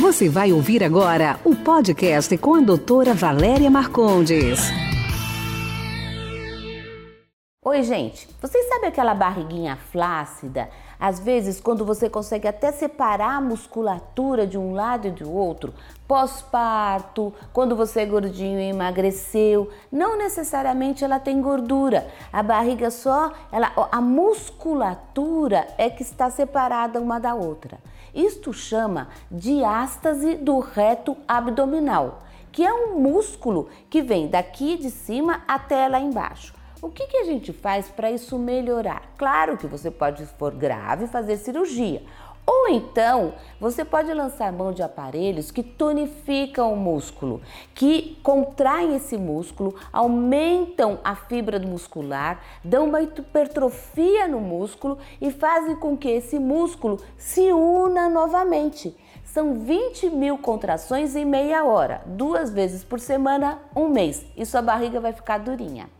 Você vai ouvir agora o podcast com a doutora Valéria Marcondes. Oi, gente. Vocês sabem aquela barriguinha flácida? Às vezes, quando você consegue até separar a musculatura de um lado e do outro, pós-parto, quando você é gordinho e emagreceu, não necessariamente ela tem gordura. A barriga só, ela, a musculatura é que está separada uma da outra. Isto chama diástase do reto abdominal, que é um músculo que vem daqui de cima até lá embaixo. O que, que a gente faz para isso melhorar? Claro que você pode, se for grave, fazer cirurgia. Ou então, você pode lançar mão de aparelhos que tonificam o músculo, que contraem esse músculo, aumentam a fibra muscular, dão uma hipertrofia no músculo e fazem com que esse músculo se una novamente. São 20 mil contrações em meia hora, duas vezes por semana, um mês, e sua barriga vai ficar durinha.